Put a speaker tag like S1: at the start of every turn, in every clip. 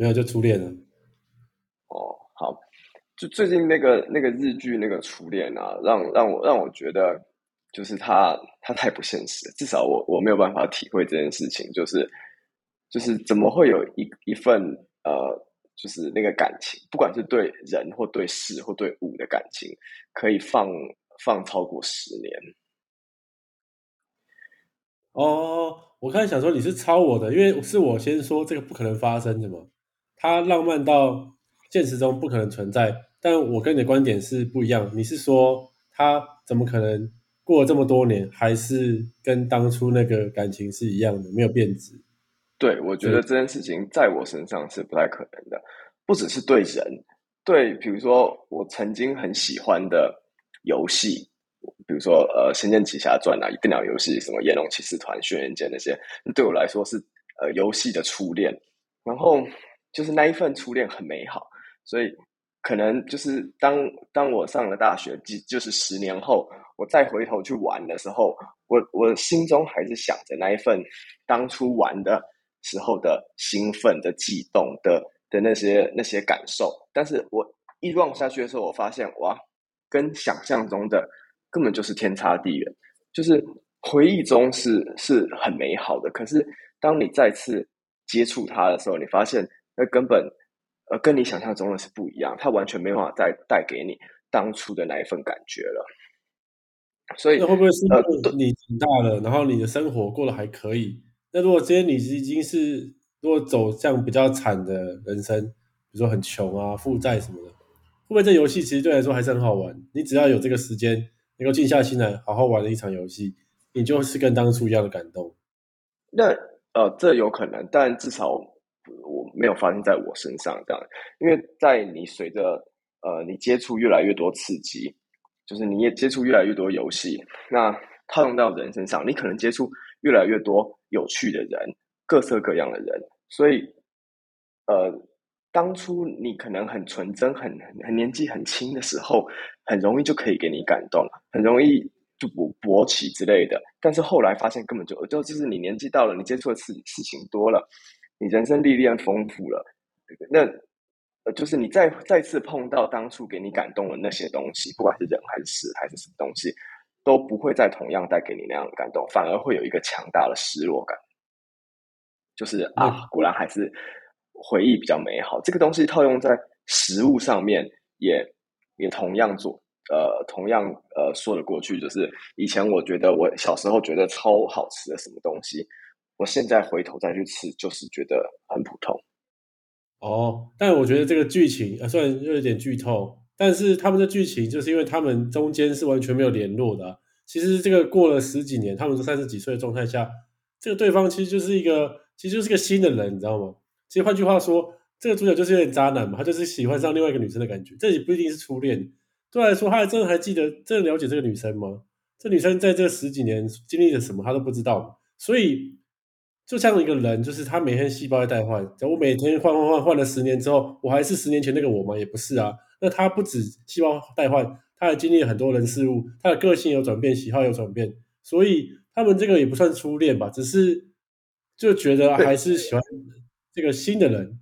S1: 没有就初恋了。
S2: 哦，好，就最近那个那个日剧那个初恋啊，让让我让我觉得，就是他他太不现实，至少我我没有办法体会这件事情，就是就是怎么会有一一份呃，就是那个感情，不管是对人或对事或对物的感情，可以放放超过十年。
S1: 哦，我刚才想说你是抄我的，因为是我先说这个不可能发生的嘛，它浪漫到现实中不可能存在，但我跟你的观点是不一样。你是说他怎么可能过了这么多年还是跟当初那个感情是一样的，没有变质？
S2: 对，我觉得这件事情在我身上是不太可能的，不只是对人，对，比如说我曾经很喜欢的游戏。比如说，呃，《仙剑奇侠传》啊，电脑游戏什么《炎龙骑士团》《轩辕剑》那些，对我来说是呃游戏的初恋。然后就是那一份初恋很美好，所以可能就是当当我上了大学，即就是十年后，我再回头去玩的时候，我我心中还是想着那一份当初玩的时候的兴奋的悸动的的那些那些感受。但是我一望下去的时候，我发现哇，跟想象中的。根本就是天差地远，就是回忆中是是很美好的，可是当你再次接触它的时候，你发现那根本呃跟你想象中的是不一样，它完全没办法再带给你当初的那一份感觉了。所以
S1: 会不会是你长大了，然后你的生活过得还可以？那如果今天你已经是如果走向比较惨的人生，比如说很穷啊、负债什么的，会不会这游戏其实对来说还是很好玩？你只要有这个时间。能够静下心来好好玩的一场游戏，你就是跟当初一样的感动。
S2: 那呃，这有可能，但至少我没有发生在我身上这样。因为在你随着呃你接触越来越多刺激，就是你也接触越来越多游戏，那套用到人身上，你可能接触越来越多有趣的人，各色各样的人，所以呃。当初你可能很纯真、很很年纪很轻的时候，很容易就可以给你感动，很容易就勃勃起之类的。但是后来发现根本就就就是你年纪到了，你接触的事事情多了，你人生历练丰富了，那呃就是你再再次碰到当初给你感动的那些东西，不管是人还是事还是什么东西，都不会再同样带给你那样的感动，反而会有一个强大的失落感，就是啊，果然还是。回忆比较美好，这个东西套用在食物上面，也也同样做，呃，同样呃说得过去。就是以前我觉得我小时候觉得超好吃的什么东西，我现在回头再去吃，就是觉得很普通。
S1: 哦，但我觉得这个剧情啊，虽然又有点剧透，但是他们的剧情就是因为他们中间是完全没有联络的。其实这个过了十几年，他们都三十几岁的状态下，这个对方其实就是一个，其实就是个新的人，你知道吗？其实换句话说，这个主角就是有点渣男嘛，他就是喜欢上另外一个女生的感觉，这也不一定是初恋。对来说，他还真的还记得、真的了解这个女生吗？这女生在这十几年经历了什么，他都不知道。所以，就像一个人，就是他每天细胞在代换，我每天换换换换了十年之后，我还是十年前那个我吗？也不是啊。那他不止细胞代换，他还经历了很多人事物，他的个性有转变，喜好有转变。所以，他们这个也不算初恋吧，只是就觉得还是喜欢。这个新的人，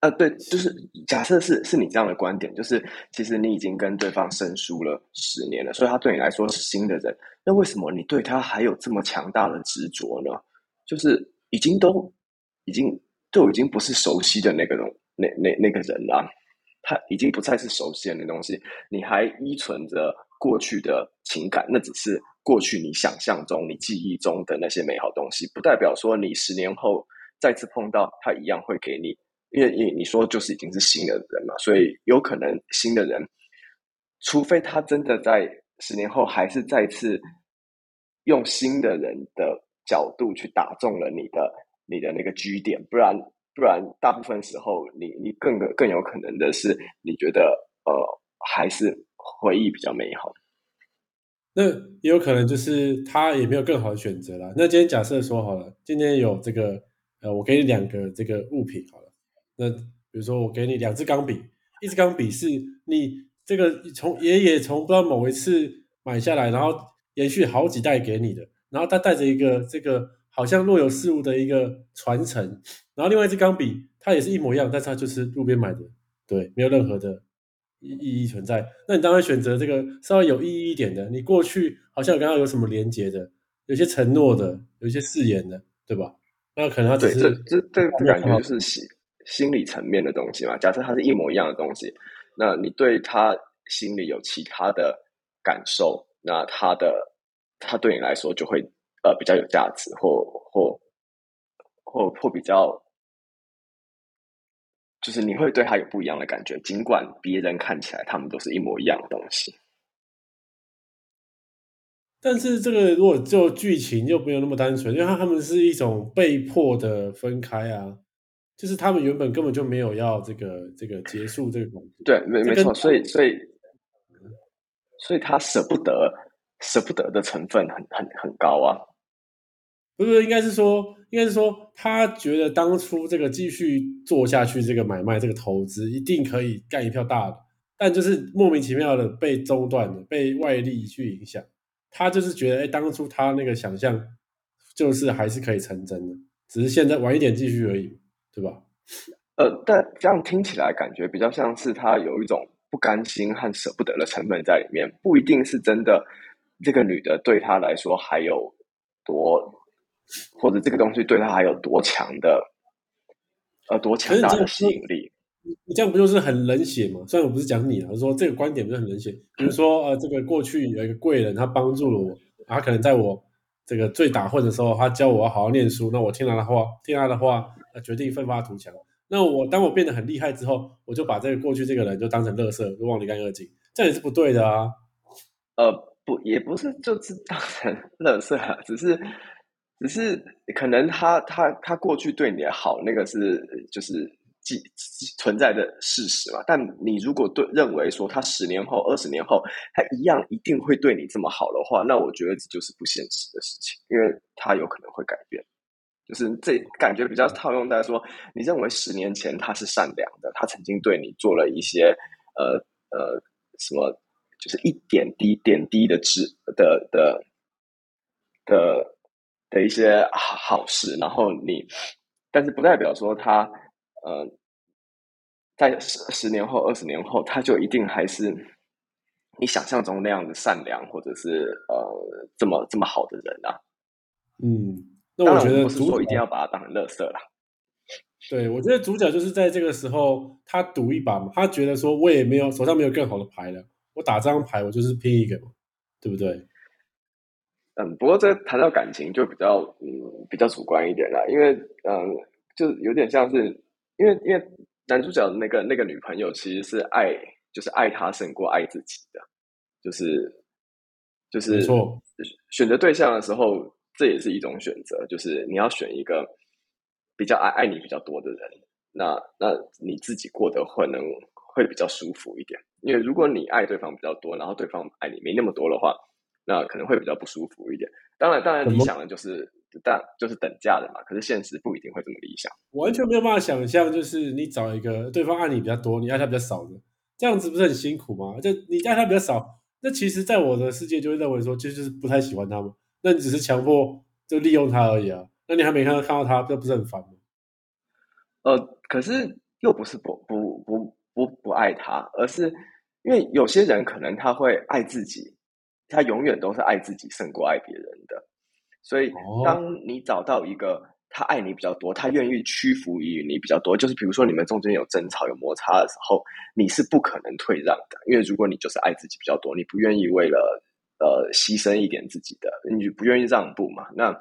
S2: 啊，对，就是假设是是你这样的观点，就是其实你已经跟对方生疏了十年了，所以他对你来说是新的人。那为什么你对他还有这么强大的执着呢？就是已经都已经都已经不是熟悉的那个东那那那个人了，他已经不再是熟悉的那东西，你还依存着过去的情感，那只是过去你想象中、你记忆中的那些美好东西，不代表说你十年后。再次碰到他一样会给你，因为因为你说就是已经是新的人嘛，所以有可能新的人，除非他真的在十年后还是再次用新的人的角度去打中了你的你的那个居点，不然不然大部分时候你你更更有可能的是你觉得呃还是回忆比较美好，
S1: 那也有可能就是他也没有更好的选择啦。那今天假设说好了，今天有这个。呃，我给你两个这个物品好了。那比如说，我给你两支钢笔，一支钢笔是你这个从爷爷从不知道某一次买下来，然后延续好几代给你的，然后它带着一个这个好像若有似无的一个传承。然后另外一支钢笔，它也是一模一样，但是它就是路边买的，对，没有任何的意意义存在。那你当然选择这个稍微有意义一点的，你过去好像刚刚有什么连接的，有些承诺的，有一些誓言的，对吧？那可能他只是
S2: 对这这这这感觉就是心心理层面的东西嘛。假设它是一模一样的东西，那你对他心里有其他的感受，那他的他对你来说就会呃比较有价值，或或或或比较，就是你会对他有不一样的感觉，尽管别人看起来他们都是一模一样的东西。
S1: 但是这个如果就剧情就没有那么单纯，因为他们是一种被迫的分开啊，就是他们原本根本就没有要这个这个结束这个关系。
S2: 对，没没错，所以所以所以他舍不得，舍不得的成分很很很高啊。
S1: 不是，应该是说，应该是说，他觉得当初这个继续做下去，这个买卖，这个投资一定可以干一票大的，但就是莫名其妙的被中断了，被外力去影响。他就是觉得，哎，当初他那个想象就是还是可以成真的，只是现在晚一点继续而已，对吧？
S2: 呃，但这样听起来感觉比较像是他有一种不甘心和舍不得的成分在里面，不一定是真的。这个女的对他来说还有多，或者这个东西对他还有多强的，呃，多强大的吸引力。
S1: 你这样不就是很冷血吗？虽然我不是讲你啊，我说这个观点不是很冷血。比如说，呃，这个过去有一个贵人，他帮助了我，他可能在我这个最打混的时候，他教我要好好念书，那我听他的话，听他的话，呃，决定奋发图强。那我当我变得很厉害之后，我就把这个过去这个人就当成垃圾，就忘得干二净，这样也是不对的啊。
S2: 呃，不，也不是就是当成 垃圾啊，只是只是可能他他他过去对你的好，那个是就是。既存在的事实嘛，但你如果对认为说他十年后、二十年后他一样一定会对你这么好的话，那我觉得这就是不现实的事情，因为他有可能会改变。就是这感觉比较套用在说，你认为十年前他是善良的，他曾经对你做了一些呃呃什么，就是一点滴点滴的知的的的的一些好事，然后你，但是不代表说他。呃，在十十年后、二十年后，他就一定还是你想象中那样的善良，或者是呃这么这么好的人啊。
S1: 嗯，那我觉得
S2: 不是说一定要把他当成乐色啦。
S1: 对，我觉得主角就是在这个时候，他赌一把嘛，他觉得说我也没有手上没有更好的牌了，我打这张牌，我就是拼一个嘛，对不对？
S2: 嗯，不过这谈到感情就比较嗯比较主观一点了，因为嗯，就有点像是。因为因为男主角那个那个女朋友其实是爱，就是爱他胜过爱自己的，就是就是
S1: 错
S2: 选择对象的时候，这也是一种选择，就是你要选一个比较爱爱你比较多的人，那那你自己过得可能会比较舒服一点。因为如果你爱对方比较多，然后对方爱你没那么多的话，那可能会比较不舒服一点。当然，当然理想的就是。但就是等价的嘛，可是现实不一定会这么理想。
S1: 完全没有办法想象，就是你找一个对方爱你比较多，你爱他比较少的，这样子不是很辛苦吗？就你爱他比较少，那其实，在我的世界就会认为说，其实就是不太喜欢他嘛。那你只是强迫就利用他而已啊。那你还没看到看到他，这不是很烦吗？
S2: 呃，可是又不是不不不不不爱他，而是因为有些人可能他会爱自己，他永远都是爱自己胜过爱别人的。所以，当你找到一个他爱你比较多，他愿意屈服于你比较多，就是比如说你们中间有争吵、有摩擦的时候，你是不可能退让的，因为如果你就是爱自己比较多，你不愿意为了呃牺牲一点自己的，你不愿意让步嘛。那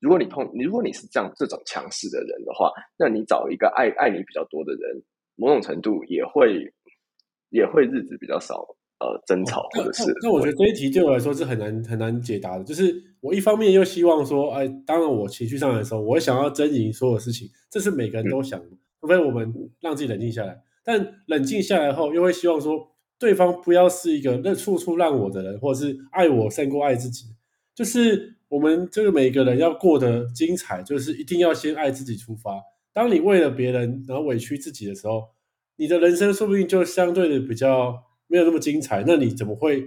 S2: 如果你碰，如果你是这样这种强势的人的话，那你找一个爱爱你比较多的人，某种程度也会也会日子比较少。呃，争吵或者是……
S1: 那我觉得这一题对我来说是很难很难解答的。就是我一方面又希望说，哎，当然我情绪上来的时候，我想要争赢所有事情，这是每个人都想的。除非我们让自己冷静下来，但冷静下来后，又会希望说，对方不要是一个那处处让我的人，或者是爱我胜过爱自己。就是我们这个每个人要过得精彩，就是一定要先爱自己出发。当你为了别人然后委屈自己的时候，你的人生说不定就相对的比较。没有那么精彩，那你怎么会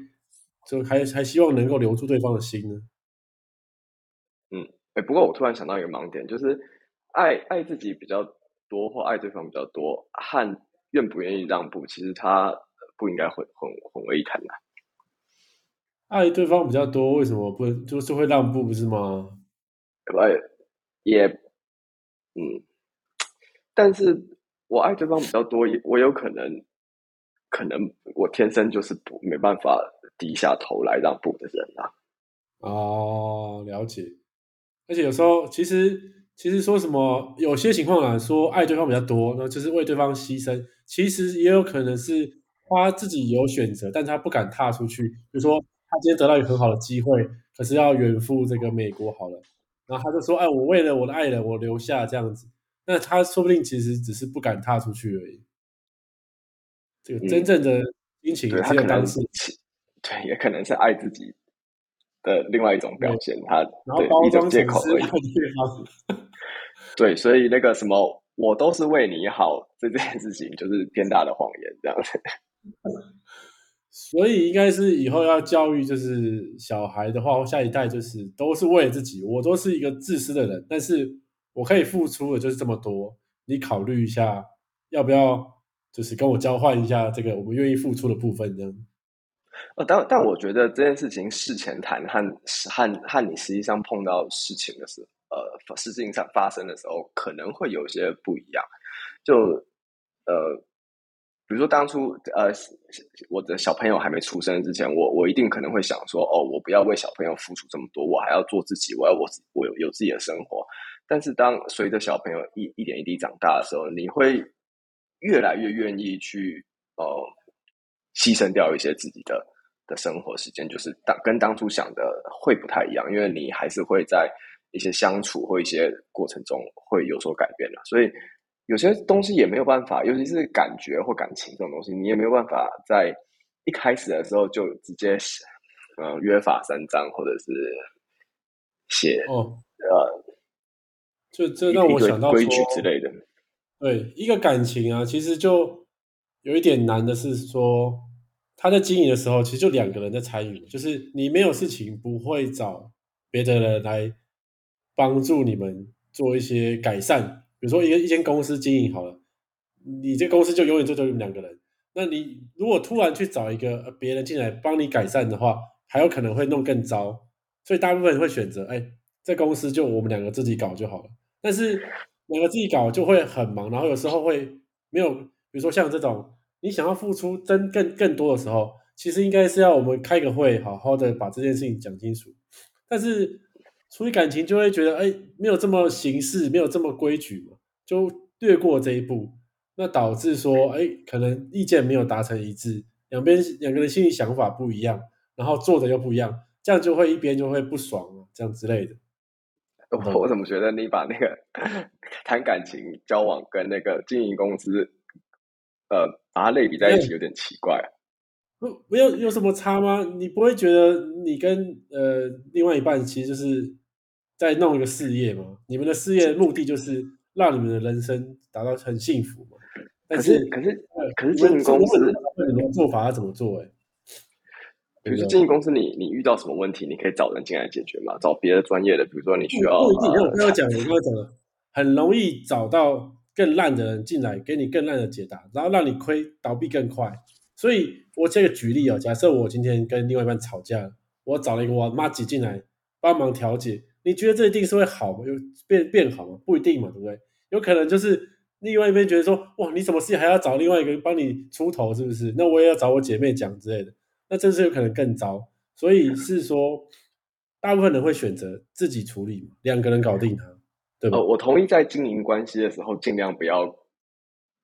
S1: 就还还希望能够留住对方的心呢？
S2: 嗯，哎，不过我突然想到一个盲点，就是爱爱自己比较多或爱对方比较多和愿不愿意让步，其实他不应该混混混为一谈的。
S1: 爱对方比较多，为什么不就是会让步，不是吗？
S2: 呃，也，嗯，但是我爱对方比较多，也我有可能，可能我天生就是不没办法低下头来让步的人啊。
S1: 哦，了解。而且有时候，其实其实说什么，有些情况来说，爱对方比较多，那就是为对方牺牲。其实也有可能是他自己有选择，但他不敢踏出去。比如说。他今天得到一个很好的机会，可是要远赴这个美国好了，然后他就说：“哎，我为了我的爱人，我留下这样子。”那他说不定其实只是不敢踏出去而已。这个真正的心情只有当事人，
S2: 对，也可能是爱自己的另外一种表现。他
S1: 然后包装
S2: 借口而已。对，所以那个什么，我都是为你好，这件事情就是天大的谎言，这样子。
S1: 所以应该是以后要教育，就是小孩的话，下一代就是都是为了自己。我都是一个自私的人，但是我可以付出的就是这么多。你考虑一下，要不要就是跟我交换一下这个我们愿意付出的部分，呢。
S2: 呃，但但我觉得这件事情事前谈和和和你实际上碰到事情的时候，呃，事情上发生的时候，可能会有些不一样。就呃。比如说当初呃，我的小朋友还没出生之前，我我一定可能会想说，哦，我不要为小朋友付出这么多，我还要做自己，我要我我有有自己的生活。但是当随着小朋友一一点一滴长大的时候，你会越来越愿意去呃牺牲掉一些自己的的生活时间，就是当跟当初想的会不太一样，因为你还是会在一些相处或一些过程中会有所改变的，所以。有些东西也没有办法，尤其是感觉或感情这种东西，你也没有办法在一开始的时候就直接呃约法三章，或者是写
S1: 哦
S2: 呃，
S1: 就这让我想到
S2: 规矩之类的。
S1: 对一个感情啊，其实就有一点难的是说，他在经营的时候，其实就两个人在参与，就是你没有事情不会找别的人来帮助你们做一些改善。比如说，一个一间公司经营好了，你这公司就永远就只有两个人。那你如果突然去找一个别人进来帮你改善的话，还有可能会弄更糟。所以大部分人会选择，哎，这公司就我们两个自己搞就好了。但是两个自己搞就会很忙，然后有时候会没有，比如说像这种你想要付出真更更多的时候，其实应该是要我们开个会，好好的把这件事情讲清楚。但是。处理感情就会觉得，哎，没有这么形式，没有这么规矩嘛，就略过这一步，那导致说，哎，可能意见没有达成一致，两边两个人心里想法不一样，然后做的又不一样，这样就会一边就会不爽啊，这样之类的。
S2: 我我怎么觉得你把那个 谈感情、交往跟那个经营公司，呃，把它类比在一起，有点奇怪。
S1: 不，没有有什么差吗？你不会觉得你跟呃另外一半其实就是。在弄一个事业吗？你们的事业目的就是让你们的人生达到很幸福嘛？
S2: 可是可是可是经营公司，
S1: 你们做法要怎么做？哎，
S2: 比如说经营公司，你你遇到什么问题，你可以找人进来解决嘛？找别的专业的，比如说你需要。
S1: 不一定，我刚刚讲，我刚刚讲了，很容易找到更烂的人进来，给你更烂的解答，然后让你亏倒闭更快。所以我这个举例哦，假设我今天跟另外一半吵架，我找了一个我妈挤进来帮忙调解。你觉得这一定是会好吗？有变变好吗？不一定嘛，对不对？有可能就是另外一边觉得说，哇，你什么事情还要找另外一个人帮你出头，是不是？那我也要找我姐妹讲之类的，那这是有可能更糟。所以是说，大部分人会选择自己处理，两个人搞定它，对吧？
S2: 我同意在经营关系的时候，尽量不要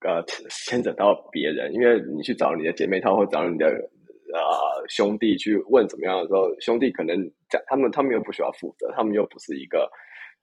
S2: 呃牵扯到别人，因为你去找你的姐妹，她会找你的。呃，兄弟去问怎么样的时候，兄弟可能讲他们，他们又不需要负责，他们又不是一个，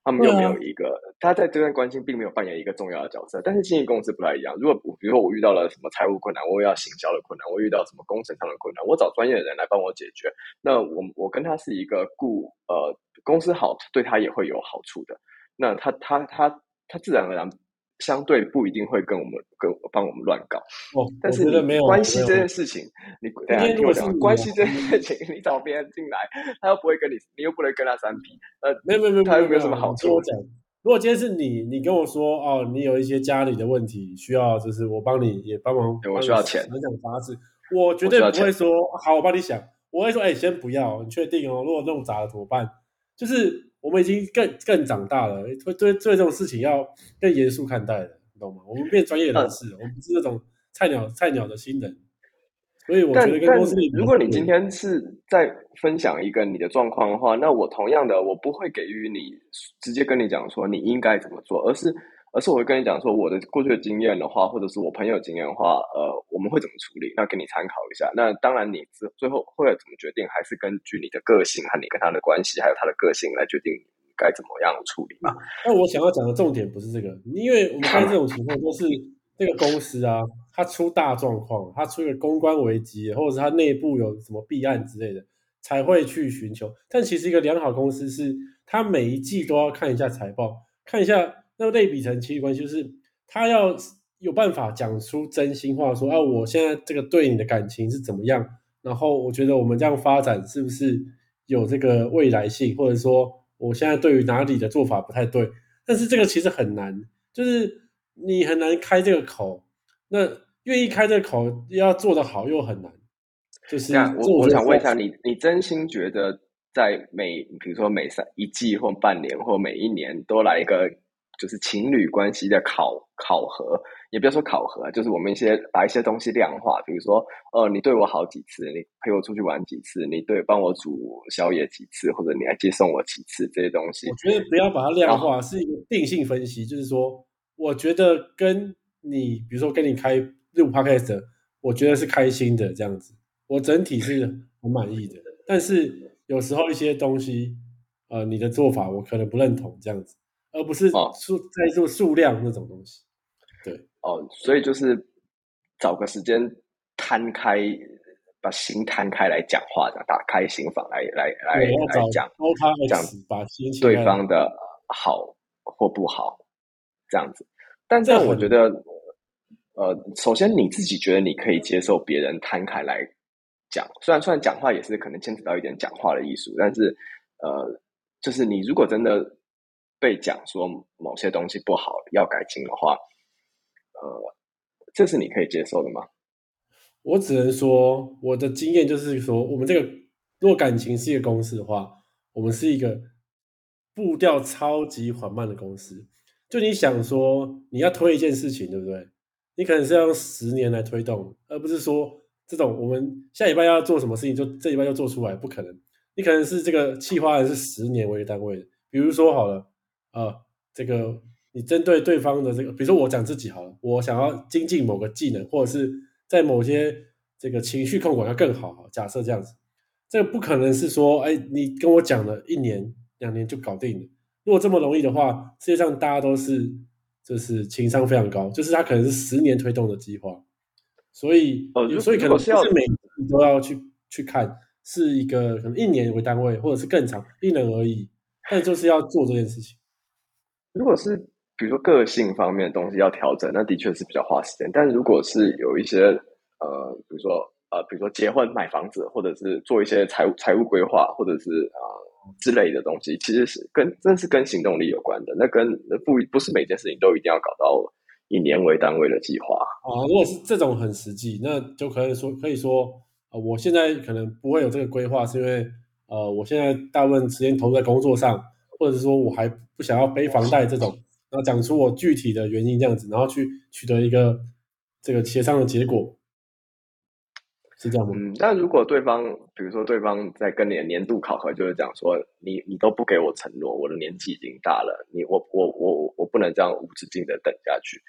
S2: 他们又没有一个，他在这段关系并没有扮演一个重要的角色。但是经纪公司不太一样，如果比如说我遇到了什么财务困难，我要行销的困难，我遇到什么工程上的困难，我找专业的人来帮我解决。那我我跟他是一个雇呃公司好，对他也会有好处的。那他他他他自然而然。相对不一定会跟我们跟帮我们乱搞，
S1: 哦，
S2: 但是关系这件事情，你等下听我讲，关系这件事情，你找别人进来，他又不会跟你，你又不能跟他三 P，呃，
S1: 没有没有没有，
S2: 他又没有什么好处。
S1: 讲，如果今天是你，你跟我说哦，你有一些家里的问题需要，就是我帮你也帮忙，
S2: 我需要钱，
S1: 想想法子，我绝对不会说好，我帮你想，我会说哎，先不要，你确定哦？如果弄砸了怎么办？就是我们已经更更长大了，会对对这种事情要更严肃看待了，你懂吗？我们变专业人士，我们不是那种菜鸟菜鸟的新人。所以我觉得跟公司里，
S2: 如果你今天是在分享一个你的状况的话，那我同样的，我不会给予你直接跟你讲说你应该怎么做，而是而是我会跟你讲说我的过去的经验的话，或者是我朋友经验的话，呃，我们会怎么处理，那给你参考一下。那当然，你最最后会怎么决定，还是根据你的个性和你跟他的关系，还有他的个性来决定该怎么样处理嘛。
S1: 那我想要讲的重点不是这个，因为我们看这种情况都是。这个公司啊，它出大状况，它出一个公关危机，或者是它内部有什么弊案之类的，才会去寻求。但其实一个良好公司是，它每一季都要看一下财报，看一下那个类比成亲密关系，就是他要有办法讲出真心话，说啊，我现在这个对你的感情是怎么样，然后我觉得我们这样发展是不是有这个未来性，或者说我现在对于哪里的做法不太对，但是这个其实很难，就是。你很难开这个口，那愿意开这个口要做得好又很难。就是
S2: 我我想问一下你，你真心觉得在每比如说每三一季或半年或每一年都来一个就是情侣关系的考考核，也不要说考核，就是我们一些把一些东西量化，比如说呃你对我好几次，你陪我出去玩几次，你对帮我煮宵夜几次，或者你来接送我几次这些东西，
S1: 我觉得不要把它量化，是一个定性分析，就是说。我觉得跟你，比如说跟你开录 podcast，我觉得是开心的这样子，我整体是很满意的。但是有时候一些东西，呃，你的做法我可能不认同这样子，而不是数在做数量那种东西。对，
S2: 哦，所以就是找个时间摊开，把心摊开来讲话，这样打开心房来来来来讲，
S1: 讲
S2: 把对方的好或不好。这样子，但这我觉得，呃，首先你自己觉得你可以接受别人摊开来讲，虽然虽然讲话也是可能牵扯到一点讲话的艺术，但是，呃，就是你如果真的被讲说某些东西不好要改进的话，呃，这是你可以接受的吗？
S1: 我只能说，我的经验就是说，我们这个如果感情是一个公司的话，我们是一个步调超级缓慢的公司。就你想说你要推一件事情，对不对？你可能是要用十年来推动，而不是说这种我们下礼拜要做什么事情，就这礼拜就做出来，不可能。你可能是这个计划是十年为单位。比如说好了，呃，这个你针对对方的这个，比如说我讲自己好了，我想要精进某个技能，或者是在某些这个情绪控管要更好。假设这样子，这个不可能是说，哎，你跟我讲了一年两年就搞定了。如果这么容易的话，世界上大家都是就是情商非常高，就是他可能是十年推动的计划，所以
S2: 呃，
S1: 所以可能不是每都要去去看，是一个可能一年为单位，或者是更长，因人而异，但就是要做这件事情。
S2: 如果是比如说个性方面的东西要调整，那的确是比较花时间。但如果是有一些呃，比如说呃，比如说结婚、买房子，或者是做一些财务财务规划，或者是啊。之类的东西，其实是跟真是跟行动力有关的。那跟不不是每件事情都一定要搞到以年为单位的计划
S1: 啊。如果是这种很实际，那就可以说可以说，呃，我现在可能不会有这个规划，是因为呃，我现在大部分时间投入在工作上，或者是说我还不想要背房贷这种，然后讲出我具体的原因这样子，然后去取得一个这个协商的结果。是这样吗？
S2: 嗯，但如果对方，比如说对方在跟你的年度考核，就是讲说，你你都不给我承诺，我的年纪已经大了，你我我我我不能这样无止境的等下去，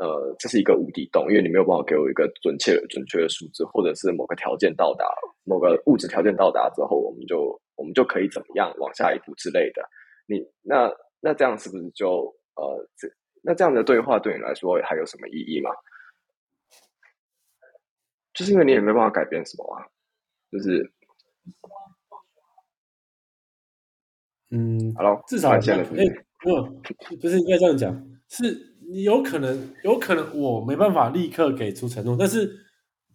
S2: 呃，这是一个无底洞，因为你没有办法给我一个准确准确的数字，或者是某个条件到达，某个物质条件到达之后，我们就我们就可以怎么样往下一步之类的。你那那这样是不是就呃这那这样的对话对你来说还有什么意义吗？就是因为你也没办法改变什么啊，就是，
S1: 嗯
S2: ，Hello，
S1: 至少现在，哎，不，不是应该这样讲，是你有可能，有可能我没办法立刻给出承诺，但是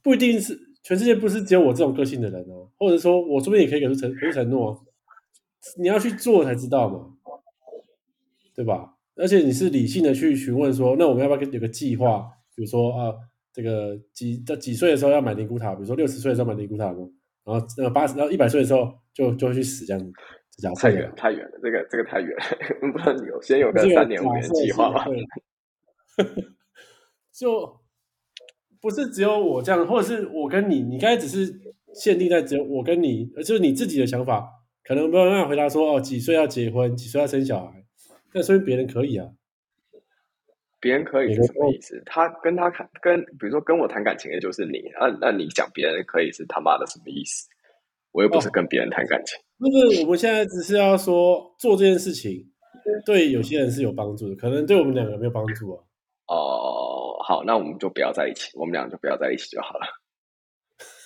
S1: 不一定是全世界不是只有我这种个性的人哦，或者说我这边也可以给出承给出承诺，你要去做才知道嘛，对吧？而且你是理性的去询问说，那我们要不要有个计划？比如说啊，这个几在几岁的时候要买灵骨塔，比如说六十岁的时候买灵骨塔然后那个八十到一百岁的时候就就会去死这样子。
S2: 这太远太远了，这个这个太远了，不能有先有个三年五年计划吧？
S1: 就不是只有我这样，或者是我跟你，你刚才只是限定在只有我跟你，就是你自己的想法，可能没有办法回答说哦，几岁要结婚，几岁要生小孩，但说明别人可以啊，
S2: 别人可以是什么意思？他跟他谈跟，比如说跟我谈感情的就是你，那那你讲别人可以是他妈的什么意思？我又不是跟别人谈感情。
S1: 那个我们现在只是要说做这件事情，对有些人是有帮助的，可能对我们两个没有帮助啊。
S2: 哦，好，那我们就不要在一起，我们俩就不要在一起就好了。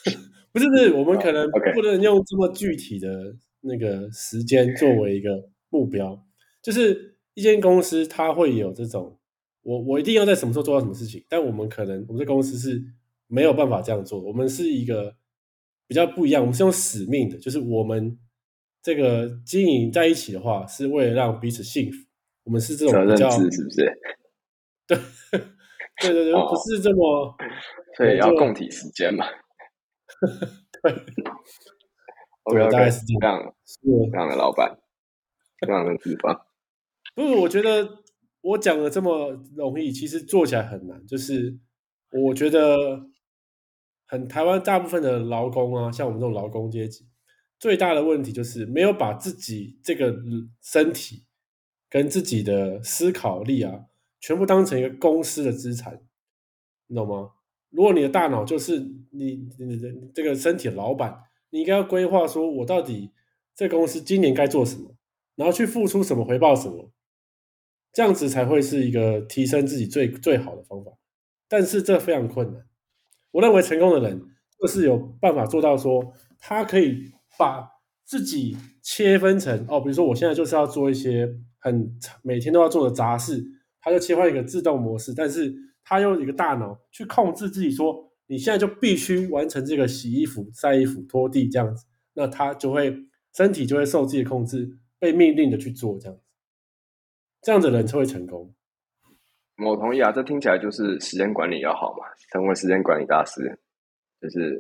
S1: 不是不是，我们可能不能用这么具体的那个时间作为一个目标。就是一间公司，它会有这种，我我一定要在什么时候做到什么事情，但我们可能我们这公司是没有办法这样做，我们是一个。比较不一样，我们是用使命的，就是我们这个经营在一起的话，是为了让彼此幸福。我们是这种比较，
S2: 是不是？
S1: 对，对对对，不是这么，
S2: 所以要共体时间嘛。
S1: 对，
S2: 我大概是这样，这样的老板，这样的地方。
S1: 不是，我觉得我讲的这么容易，其实做起来很难。就是我觉得。很台湾大部分的劳工啊，像我们这种劳工阶级，最大的问题就是没有把自己这个身体跟自己的思考力啊，全部当成一个公司的资产，你懂吗？如果你的大脑就是你你的这个身体的老板，你应该要规划说，我到底这公司今年该做什么，然后去付出什么回报什么，这样子才会是一个提升自己最最好的方法。但是这非常困难。我认为成功的人就是有办法做到，说他可以把自己切分成哦，比如说我现在就是要做一些很每天都要做的杂事，他就切换一个自动模式，但是他用一个大脑去控制自己，说你现在就必须完成这个洗衣服、晒衣服、拖地这样子，那他就会身体就会受自己的控制，被命令的去做这样子，这样的人才会成功。
S2: 我同意啊，这听起来就是时间管理要好嘛，成为时间管理大师，就是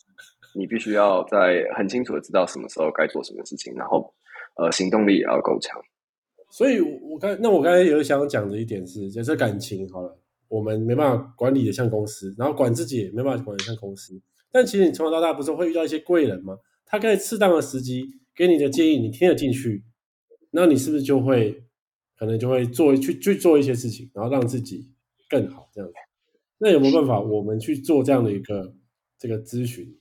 S2: 你必须要在很清楚的知道什么时候该做什么事情，然后呃行动力也要够强。
S1: 所以，我刚那我刚才有想讲的一点是，就是感情好了，我们没办法管理的像公司，然后管自己也没办法管的像公司。但其实你从小到大不是会遇到一些贵人吗？他可以适当的时机给你的建议，你听得进去，那你是不是就会？可能就会做去去做一些事情，然后让自己更好这样子。那有没有办法，我们去做这样的一个这个咨询？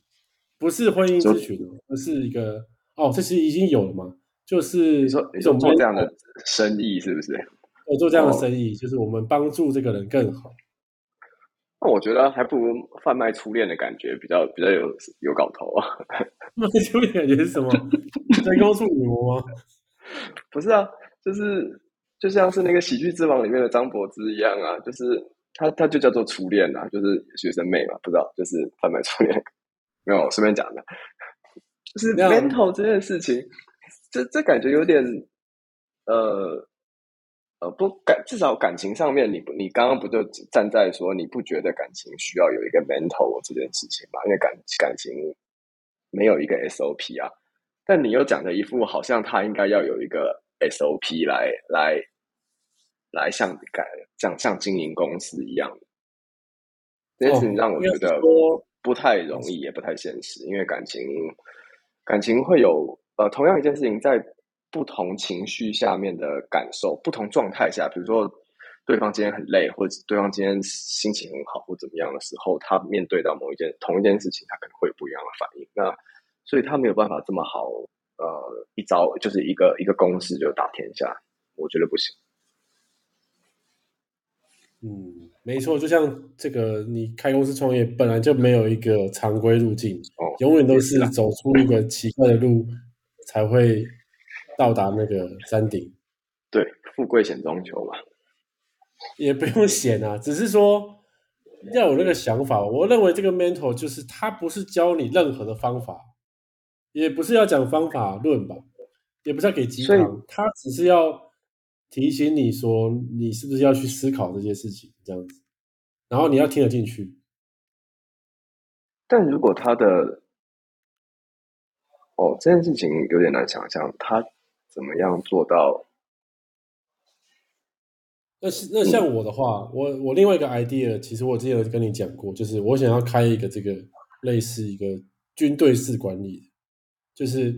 S1: 不是婚姻咨询哦，而是一个哦，这是已经有了嘛？就是
S2: 说一种做这样的生意，是不是？
S1: 我做这样的生意，就是我们帮助这个人更好。
S2: 那我觉得还不如贩卖初恋的感觉比较比较有有搞头啊。
S1: 卖初恋感觉是什么？在告诉女魔吗？
S2: 不是啊，就是。就像是那个《喜剧之王》里面的张柏芝一样啊，就是他他就叫做初恋啊，就是学生妹嘛，不知道就是贩卖初恋，没有随便讲的，就是 mental 这件事情，这这感觉有点呃呃不感，至少感情上面，你不你刚刚不就站在说你不觉得感情需要有一个 mental 这件事情嘛？因为感感情没有一个 SOP 啊，但你又讲的一副好像他应该要有一个。SOP 来来来像改像像经营公司一样，这件事情让我觉得不太容易，也不太现实。因为感情感情会有呃，同样一件事情，在不同情绪下面的感受、不同状态下，比如说对方今天很累，或者对方今天心情很好，或怎么样的时候，他面对到某一件同一件事情，他可能会有不一样的反应。那所以他没有办法这么好。呃，一招就是一个一个公式就打天下，我觉得不行。
S1: 嗯，没错，就像这个，你开公司创业本来就没有一个常规路径，哦，永远都是走出一个奇怪的路才会到达那个山顶。
S2: 对，富贵险中求嘛。
S1: 也不用险啊，只是说要有那个想法。我认为这个 mental 就是他不是教你任何的方法。也不是要讲方法论吧，也不是要给鸡汤，他只是要提醒你说你是不是要去思考这些事情，这样子，然后你要听得进去。
S2: 但如果他的哦，这件事情有点难想象，他怎么样做到？
S1: 那是那像我的话，我我另外一个 idea，其实我之前有跟你讲过，就是我想要开一个这个类似一个军队式管理，就是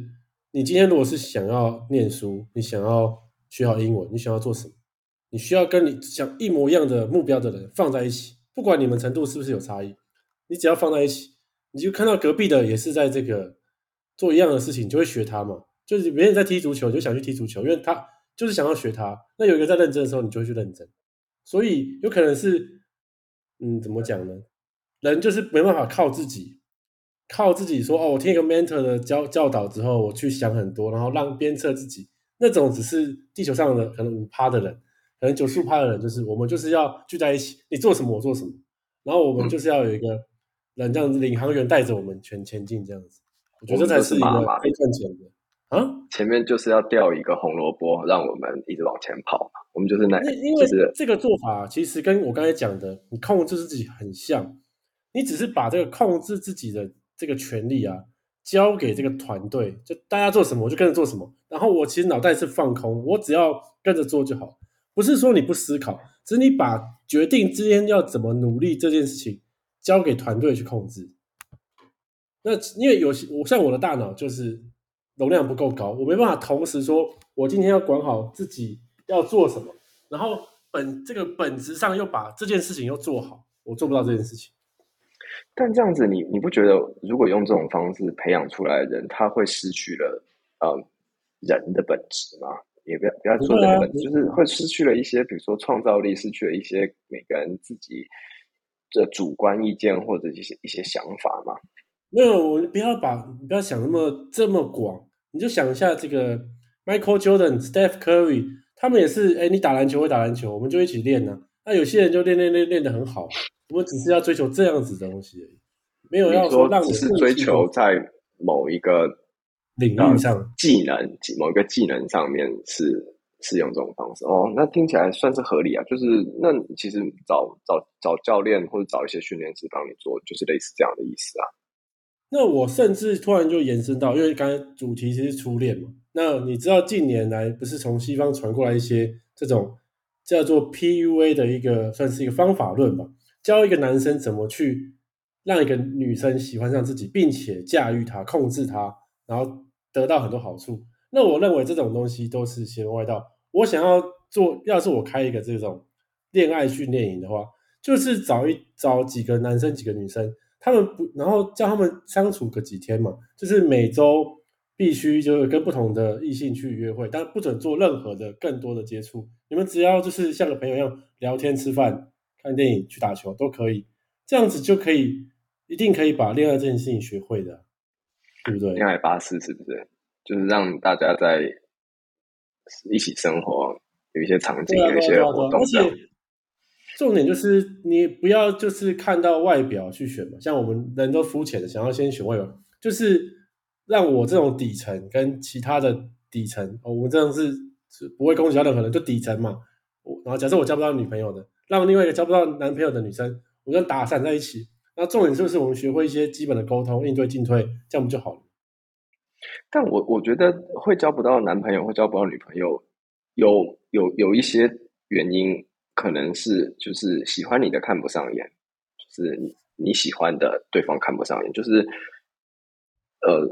S1: 你今天如果是想要念书，你想要学好英文，你想要做什么，你需要跟你想一模一样的目标的人放在一起，不管你们程度是不是有差异，你只要放在一起，你就看到隔壁的也是在这个做一样的事情，你就会学他嘛。就是别人在踢足球，你就想去踢足球，因为他。就是想要学他，那有一个在认真的时候，你就会去认真。所以有可能是，嗯，怎么讲呢？人就是没办法靠自己，靠自己说哦，我听一个 mentor 的教教导之后，我去想很多，然后让鞭策自己。那种只是地球上的可能五趴的人，可能九十五趴的人，就是我们就是要聚在一起，你做什么我做什么，然后我们就是要有一个人这样子领航员带着我们全前进这样子。我觉得这才是一个可以赚钱的。啊，
S2: 前面就是要掉一个红萝卜，让我们一直往前跑。我们就是那，
S1: 因为这个做法其实跟我刚才讲的，你控制自己很像。你只是把这个控制自己的这个权利啊，交给这个团队，就大家做什么我就跟着做什么。然后我其实脑袋是放空，我只要跟着做就好。不是说你不思考，只是你把决定之间要怎么努力这件事情交给团队去控制。那因为有些我像我的大脑就是。容量不够高，我没办法同时说，我今天要管好自己要做什么，然后本这个本质上又把这件事情又做好，我做不到这件事情。
S2: 但这样子，你你不觉得，如果用这种方式培养出来的人，他会失去了呃人的本质吗？也不要不要说人的本质，就是会失去了一些，比如说创造力，失去了一些每个人自己的主观意见或者一些一些想法吗？
S1: 没有，我不要把不要想那么这么广。你就想一下，这个 Michael Jordan、Steph Curry，他们也是，哎，你打篮球会打篮球，我们就一起练呢。那有些人就练练练练得很好，我们只是要追求这样子的东西而已，没有要
S2: 说
S1: 让
S2: 只是追求在某一个
S1: 领域上
S2: 技能、某一个技能上面是是用这种方式哦。那听起来算是合理啊，就是那其实找找找教练或者找一些训练师帮你做，就是类似这样的意思啊。
S1: 那我甚至突然就延伸到，因为刚才主题其实初恋嘛。那你知道近年来不是从西方传过来一些这种叫做 PUA 的一个，算是一个方法论吧，教一个男生怎么去让一个女生喜欢上自己，并且驾驭她、控制她，然后得到很多好处。那我认为这种东西都是邪门歪道。我想要做，要是我开一个这种恋爱训练营的话，就是找一找几个男生、几个女生。他们不，然后叫他们相处个几天嘛，就是每周必须就是跟不同的异性去约会，但不准做任何的更多的接触。你们只要就是像个朋友一样聊天、吃饭、看电影、去打球都可以，这样子就可以一定可以把恋爱这件事情学会的，对不对？
S2: 恋爱巴士是不是？就是让大家在一起生活，有一些场景，有一些活动这样。
S1: 重点就是你不要就是看到外表去选嘛，像我们人都肤浅的，想要先选外表，就是让我这种底层跟其他的底层，我们这样是是不会攻击到任何人，就底层嘛。我然后假设我交不到女朋友的，让另外一个交不到男朋友的女生，我跟打散在一起。那重点就是我们学会一些基本的沟通、应对进退，这样不就好了？
S2: 但我我觉得会交不到男朋友，会交不到女朋友，有有有一些原因。可能是就是喜欢你的看不上眼，就是你喜欢的对方看不上眼，就是呃，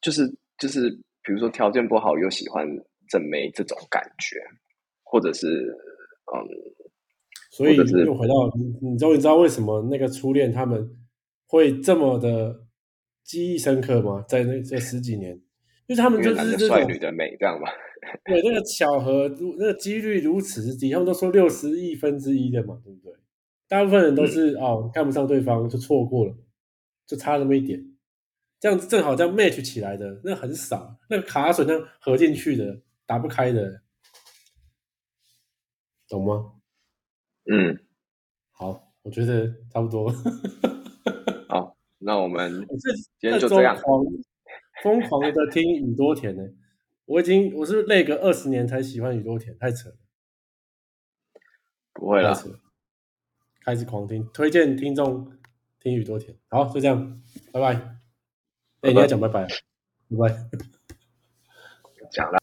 S2: 就是就是比如说条件不好又喜欢正妹这种感觉，或者是嗯，
S1: 所以又回到你，你终于知道为什么那个初恋他们会这么的记忆深刻吗？在那这十几年，因为他们就是
S2: 帅女的美，这样吗？
S1: 对，那个巧合，如那个几率如此低，他们都说六十亿分之一的嘛，对不对？大部分人都是哦，看不上对方就错过了，就差那么一点，这样子正好这样 match 起来的那很少，那个卡榫那合进去的打不开的，懂吗？
S2: 嗯，
S1: 好，我觉得差不多。
S2: 好，那我们今天就这样，
S1: 疯狂的听宇多田呢。我已经，我是累个二十年才喜欢宇多田，太扯了，
S2: 不会了，
S1: 开始狂听，推荐听众听宇多田，好，就这样，拜拜。哎，你要讲拜拜，拜拜，
S2: 讲了。